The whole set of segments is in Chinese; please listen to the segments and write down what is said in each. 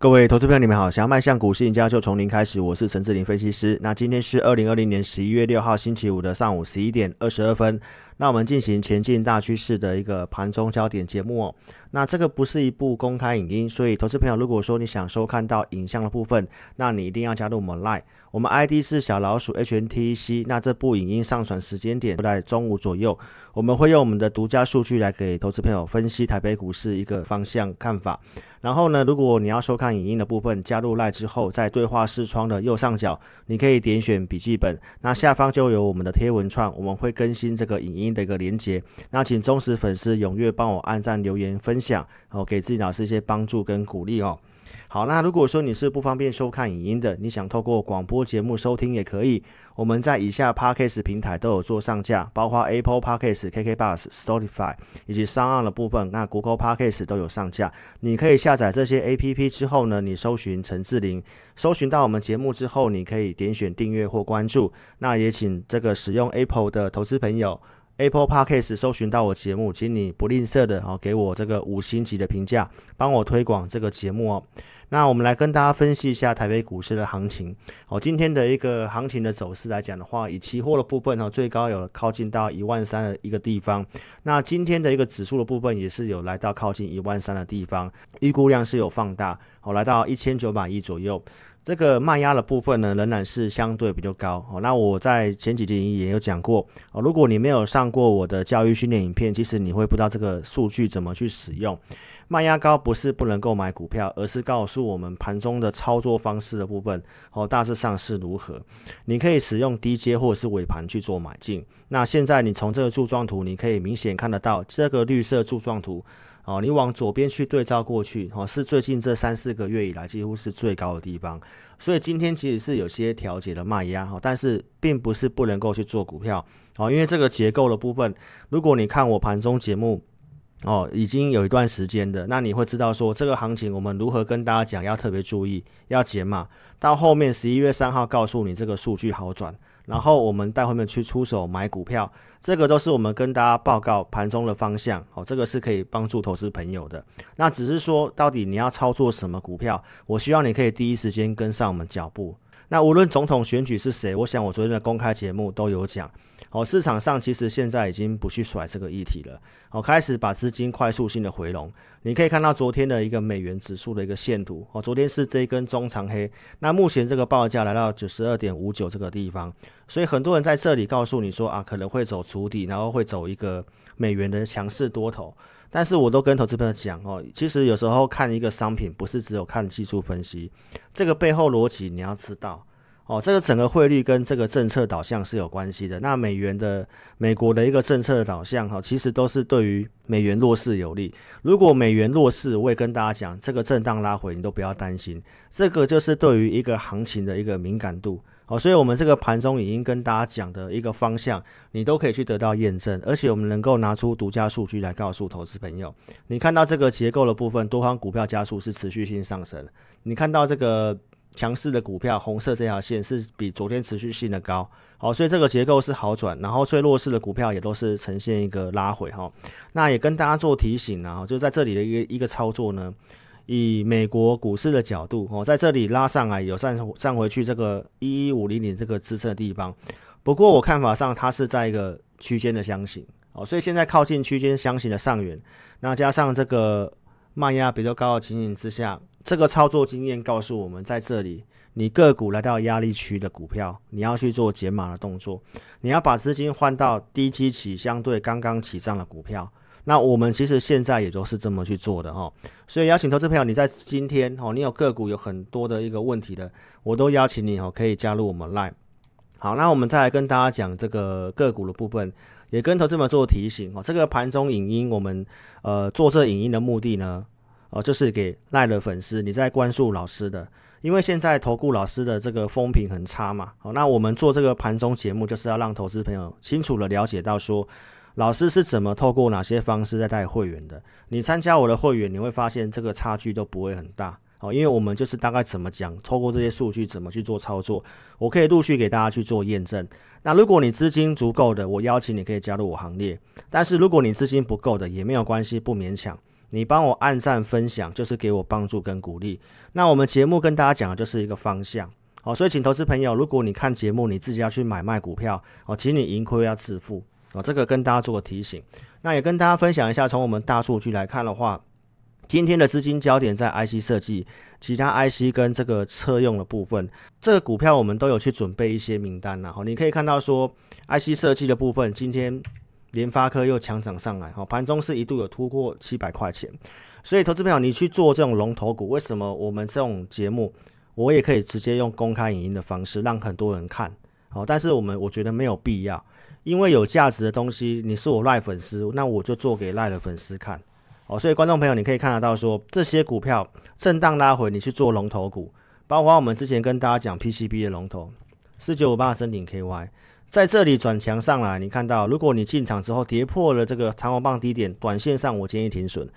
各位投资朋友，你们好！想要迈向股市赢家，就从零开始。我是陈志林分析师。那今天是二零二零年十一月六号星期五的上午十一点二十二分。那我们进行前进大趋势的一个盘中焦点节目哦。那这个不是一部公开影音，所以投资朋友如果说你想收看到影像的部分，那你一定要加入我们 lie。我们 ID 是小老鼠 HNTC。那这部影音上传时间点在中午左右。我们会用我们的独家数据来给投资朋友分析台北股市一个方向看法。然后呢，如果你要收看影音的部分，加入赖之后，在对话视窗的右上角，你可以点选笔记本，那下方就有我们的贴文串，我们会更新这个影音的一个连接。那请忠实粉丝踊跃帮我按赞、留言、分享，哦，给自己老师一些帮助跟鼓励哦。好，那如果说你是不方便收看影音的，你想透过广播节目收听也可以。我们在以下 Podcast 平台都有做上架，包括 Apple Podcast、KK Bus、Spotify 以及上岸的部分，那 Google Podcast 都有上架。你可以下载这些 APP 之后呢，你搜寻陈志玲，搜寻到我们节目之后，你可以点选订阅或关注。那也请这个使用 Apple 的投资朋友。Apple Podcast 搜寻到我节目，请你不吝啬的哦，给我这个五星级的评价，帮我推广这个节目哦。那我们来跟大家分析一下台北股市的行情哦。今天的一个行情的走势来讲的话，以期货的部分哦，最高有靠近到一万三的一个地方。那今天的一个指数的部分也是有来到靠近一万三的地方，预估量是有放大哦，来到一千九百亿左右。这个卖压的部分呢，仍然是相对比较高哦。那我在前几天也有讲过哦，如果你没有上过我的教育训练影片，其实你会不知道这个数据怎么去使用。卖压高不是不能够买股票，而是告诉我们盘中的操作方式的部分哦，大致上是如何。你可以使用低阶或者是尾盘去做买进。那现在你从这个柱状图，你可以明显看得到这个绿色柱状图。哦，你往左边去对照过去，哦，是最近这三四个月以来几乎是最高的地方，所以今天其实是有些调节的卖压，哈，但是并不是不能够去做股票，哦，因为这个结构的部分，如果你看我盘中节目，哦，已经有一段时间的，那你会知道说这个行情我们如何跟大家讲，要特别注意，要减码，到后面十一月三号告诉你这个数据好转。然后我们带后面去出手买股票，这个都是我们跟大家报告盘中的方向，哦，这个是可以帮助投资朋友的。那只是说，到底你要操作什么股票，我希望你可以第一时间跟上我们脚步。那无论总统选举是谁，我想我昨天的公开节目都有讲。哦，市场上其实现在已经不去甩这个议题了，哦，开始把资金快速性的回笼。你可以看到昨天的一个美元指数的一个线图，哦，昨天是这一根中长黑，那目前这个报价来到九十二点五九这个地方，所以很多人在这里告诉你说啊，可能会走主底，然后会走一个美元的强势多头。但是我都跟投资朋友讲哦，其实有时候看一个商品，不是只有看技术分析，这个背后逻辑你要知道。哦，这个整个汇率跟这个政策导向是有关系的。那美元的美国的一个政策导向，哈，其实都是对于美元弱势有利。如果美元弱势，我也跟大家讲，这个震荡拉回你都不要担心，这个就是对于一个行情的一个敏感度。哦，所以我们这个盘中已经跟大家讲的一个方向，你都可以去得到验证，而且我们能够拿出独家数据来告诉投资朋友。你看到这个结构的部分，多方股票加速是持续性上升。你看到这个。强势的股票，红色这条线是比昨天持续性的高，好，所以这个结构是好转，然后最弱势的股票也都是呈现一个拉回哈。那也跟大家做提醒啊，就在这里的一个一个操作呢，以美国股市的角度哦，在这里拉上来有站站回去这个一一五零零这个支撑的地方，不过我看法上它是在一个区间的箱型哦，所以现在靠近区间箱型的上缘，那加上这个卖压比较高的情形之下。这个操作经验告诉我们，在这里，你个股来到压力区的股票，你要去做减码的动作，你要把资金换到低基起相对刚刚起涨的股票。那我们其实现在也都是这么去做的哈。所以邀请投资朋友，你在今天哦，你有个股有很多的一个问题的，我都邀请你哦，可以加入我们 Line。好，那我们再来跟大家讲这个个股的部分，也跟投资们做提醒哦。这个盘中影音，我们呃做这影音的目的呢？哦，就是给赖的粉丝，你在关注老师的，因为现在投顾老师的这个风评很差嘛。好，那我们做这个盘中节目，就是要让投资朋友清楚的了解到说，老师是怎么透过哪些方式在带会员的。你参加我的会员，你会发现这个差距都不会很大。好，因为我们就是大概怎么讲，透过这些数据怎么去做操作，我可以陆续给大家去做验证。那如果你资金足够的，我邀请你可以加入我行列。但是如果你资金不够的，也没有关系，不勉强。你帮我按赞分享，就是给我帮助跟鼓励。那我们节目跟大家讲的就是一个方向，好，所以请投资朋友，如果你看节目，你自己要去买卖股票，哦，请你盈亏要自负，哦，这个跟大家做个提醒。那也跟大家分享一下，从我们大数据来看的话，今天的资金焦点在 IC 设计、其他 IC 跟这个车用的部分，这个股票我们都有去准备一些名单然后你可以看到说，IC 设计的部分今天。联发科又强涨上来，哈，盘中是一度有突破七百块钱，所以投资朋友，你去做这种龙头股，为什么我们这种节目，我也可以直接用公开影音的方式让很多人看，好，但是我们我觉得没有必要，因为有价值的东西，你是我赖粉丝，那我就做给赖的粉丝看，哦，所以观众朋友，你可以看得到说，这些股票震荡拉回，你去做龙头股，包括我们之前跟大家讲 PCB 的龙头四九五八深鼎 KY。在这里转强上来，你看到，如果你进场之后跌破了这个长虹棒低点，短线上我建议停损。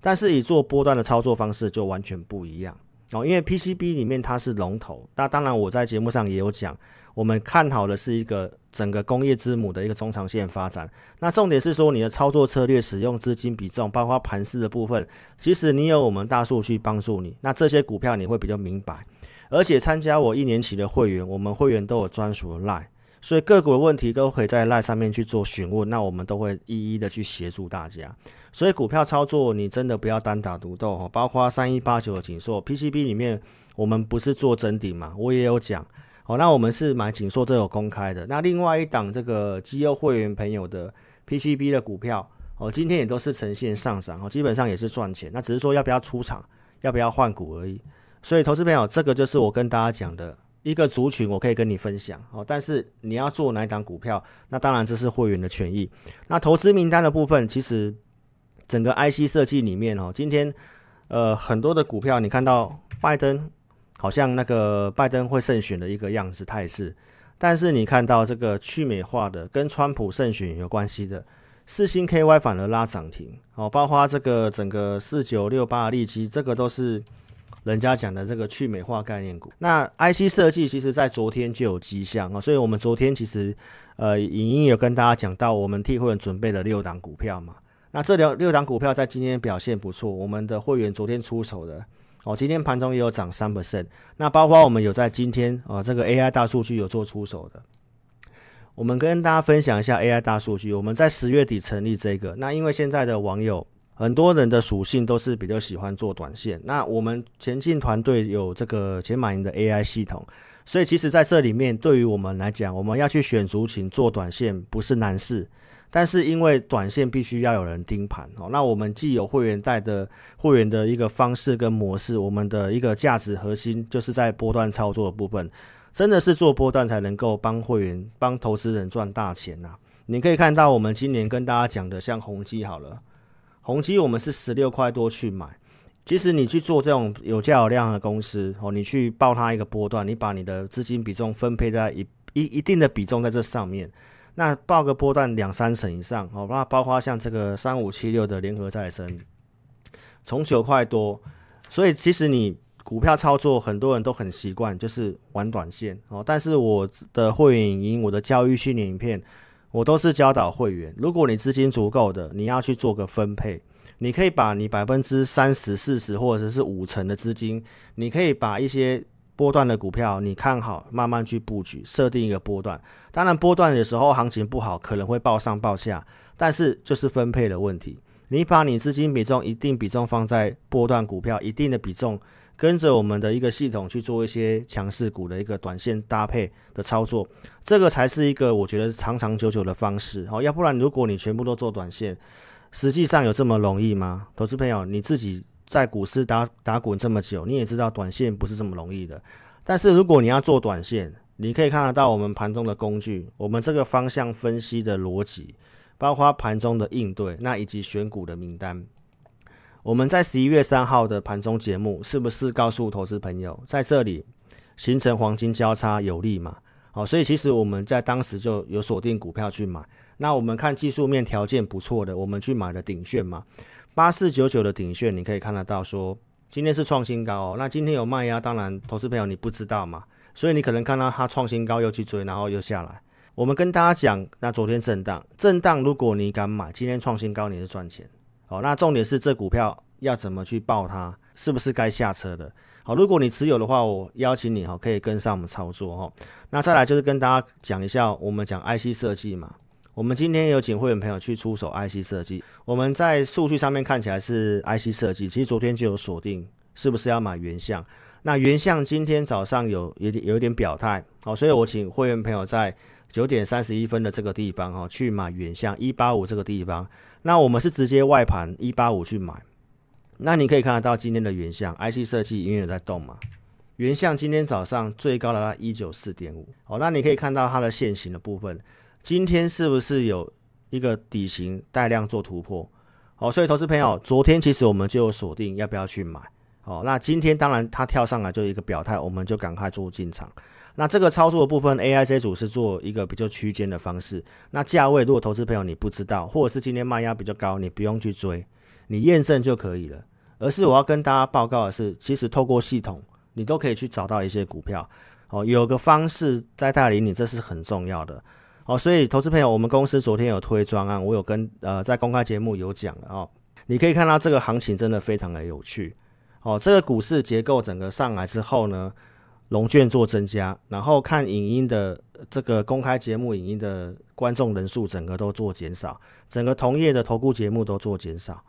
但是以做波段的操作方式就完全不一样哦，因为 PCB 里面它是龙头。那当然我在节目上也有讲，我们看好的是一个整个工业之母的一个中长线发展。那重点是说你的操作策略、使用资金比重，包括盘势的部分，其实你有我们大数据帮助你，那这些股票你会比较明白。而且参加我一年期的会员，我们会员都有专属的 line。所以个股的问题都可以在赖上面去做询问，那我们都会一一的去协助大家。所以股票操作你真的不要单打独斗哈，包括三一八九的锦硕 PCB 里面，我们不是做真顶嘛，我也有讲。好，那我们是买锦硕都有公开的。那另外一档这个基优会员朋友的 PCB 的股票，哦，今天也都是呈现上涨，哦，基本上也是赚钱。那只是说要不要出场，要不要换股而已。所以投资朋友，这个就是我跟大家讲的。一个族群我可以跟你分享哦，但是你要做哪一档股票，那当然这是会员的权益。那投资名单的部分，其实整个 IC 设计里面哦，今天呃很多的股票，你看到拜登好像那个拜登会胜选的一个样子态势，但是你看到这个去美化的跟川普胜选有关系的四星 KY 反而拉涨停哦，包括这个整个四九六八利基，这个都是。人家讲的这个去美化概念股，那 IC 设计其实在昨天就有迹象啊，所以我们昨天其实呃影音有跟大家讲到，我们替会员准备了六档股票嘛，那这六六档股票在今天表现不错，我们的会员昨天出手的哦，今天盘中也有涨三 percent，那包括我们有在今天啊这个 AI 大数据有做出手的，我们跟大家分享一下 AI 大数据，我们在十月底成立这个，那因为现在的网友。很多人的属性都是比较喜欢做短线，那我们前进团队有这个前马云的 AI 系统，所以其实在这里面对于我们来讲，我们要去选族群做短线不是难事，但是因为短线必须要有人盯盘哦，那我们既有会员带的会员的一个方式跟模式，我们的一个价值核心就是在波段操作的部分，真的是做波段才能够帮会员帮投资人赚大钱呐。你可以看到我们今年跟大家讲的像宏基好了。宏基我们是十六块多去买，其实你去做这种有价有量的公司哦，你去报它一个波段，你把你的资金比重分配在一一一定的比重在这上面，那报个波段两三成以上哦，那包括像这个三五七六的联合再生，从九块多，所以其实你股票操作很多人都很习惯就是玩短线哦，但是我的会员影音，我的教育训练影片。我都是教导会员，如果你资金足够的，你要去做个分配，你可以把你百分之三十、四十或者是五成的资金，你可以把一些波段的股票你看好，慢慢去布局，设定一个波段。当然，波段有时候行情不好，可能会报上报下，但是就是分配的问题。你把你资金比重一定比重放在波段股票，一定的比重。跟着我们的一个系统去做一些强势股的一个短线搭配的操作，这个才是一个我觉得长长久久的方式。好，要不然如果你全部都做短线，实际上有这么容易吗？投资朋友，你自己在股市打打滚这么久，你也知道短线不是这么容易的。但是如果你要做短线，你可以看得到我们盘中的工具，我们这个方向分析的逻辑，包括盘中的应对，那以及选股的名单。我们在十一月三号的盘中节目，是不是告诉投资朋友，在这里形成黄金交叉有利嘛？好，所以其实我们在当时就有锁定股票去买。那我们看技术面条件不错的，我们去买了顶炫嘛，八四九九的顶炫，你可以看得到说今天是创新高哦。那今天有卖压，当然投资朋友你不知道嘛，所以你可能看到它创新高又去追，然后又下来。我们跟大家讲，那昨天震荡，震荡如果你敢买，今天创新高你是赚钱。好，那重点是这股票要怎么去报它，是不是该下车的？好，如果你持有的话，我邀请你哈，可以跟上我们操作哈。那再来就是跟大家讲一下，我们讲 IC 设计嘛。我们今天有请会员朋友去出手 IC 设计，我们在数据上面看起来是 IC 设计，其实昨天就有锁定，是不是要买原相？那原相今天早上有有点有点表态，好，所以我请会员朋友在九点三十一分的这个地方哈，去买原相一八五这个地方。那我们是直接外盘一八五去买，那你可以看得到今天的原相 IC 设计因为有在动嘛，原相今天早上最高来到一九四点五，哦，那你可以看到它的线形的部分，今天是不是有一个底型带量做突破？哦，所以投资朋友，昨天其实我们就有锁定要不要去买，哦，那今天当然它跳上来就一个表态，我们就赶快做进场。那这个操作的部分，A I C 组是做一个比较区间的方式。那价位，如果投资朋友你不知道，或者是今天卖压比较高，你不用去追，你验证就可以了。而是我要跟大家报告的是，其实透过系统，你都可以去找到一些股票。哦，有个方式在带领你，这是很重要的。哦，所以投资朋友，我们公司昨天有推专案，我有跟呃在公开节目有讲了哦。你可以看到这个行情真的非常的有趣。哦，这个股市结构整个上来之后呢？龙卷做增加，然后看影音的这个公开节目影音的观众人数整个都做减少，整个同业的投顾节目都做减少，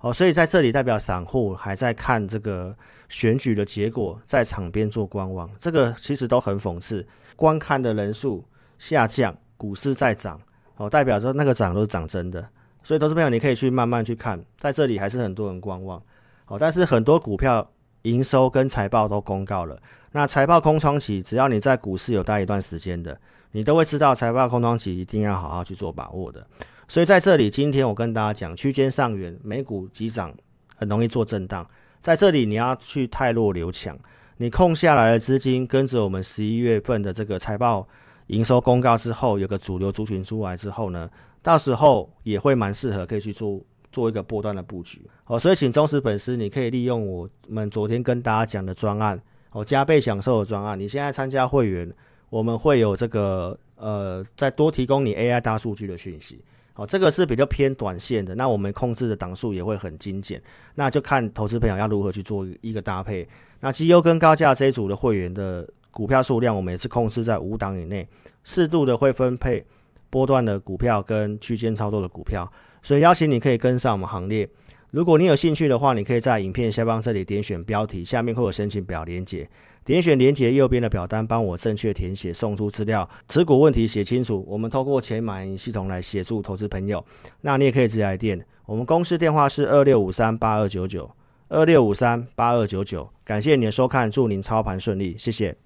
哦，所以在这里代表散户还在看这个选举的结果，在场边做观望，这个其实都很讽刺，观看的人数下降，股市在涨，哦，代表说那个涨都是涨真的，所以投资朋友你可以去慢慢去看，在这里还是很多人观望，哦，但是很多股票营收跟财报都公告了。那财报空窗期，只要你在股市有待一段时间的，你都会知道财报空窗期一定要好好去做把握的。所以在这里，今天我跟大家讲，区间上缘，美股急涨，很容易做震荡。在这里，你要去太弱留强，你空下来的资金，跟着我们十一月份的这个财报营收公告之后，有个主流族群出来之后呢，到时候也会蛮适合可以去做做一个波段的布局。哦，所以请忠实粉丝，你可以利用我们昨天跟大家讲的专案。哦，加倍享受的专案，你现在参加会员，我们会有这个呃，再多提供你 AI 大数据的讯息。好，这个是比较偏短线的，那我们控制的档数也会很精简，那就看投资朋友要如何去做一个搭配。那绩优跟高价这一组的会员的股票数量，我们也是控制在五档以内，适度的会分配波段的股票跟区间操作的股票，所以邀请你可以跟上我们行列。如果你有兴趣的话，你可以在影片下方这里点选标题，下面会有申请表连接，点选连接右边的表单，帮我正确填写，送出资料，持股问题写清楚，我们透过钱买系统来协助投资朋友。那你也可以直接来电，我们公司电话是二六五三八二九九二六五三八二九九。感谢你的收看，祝您操盘顺利，谢谢。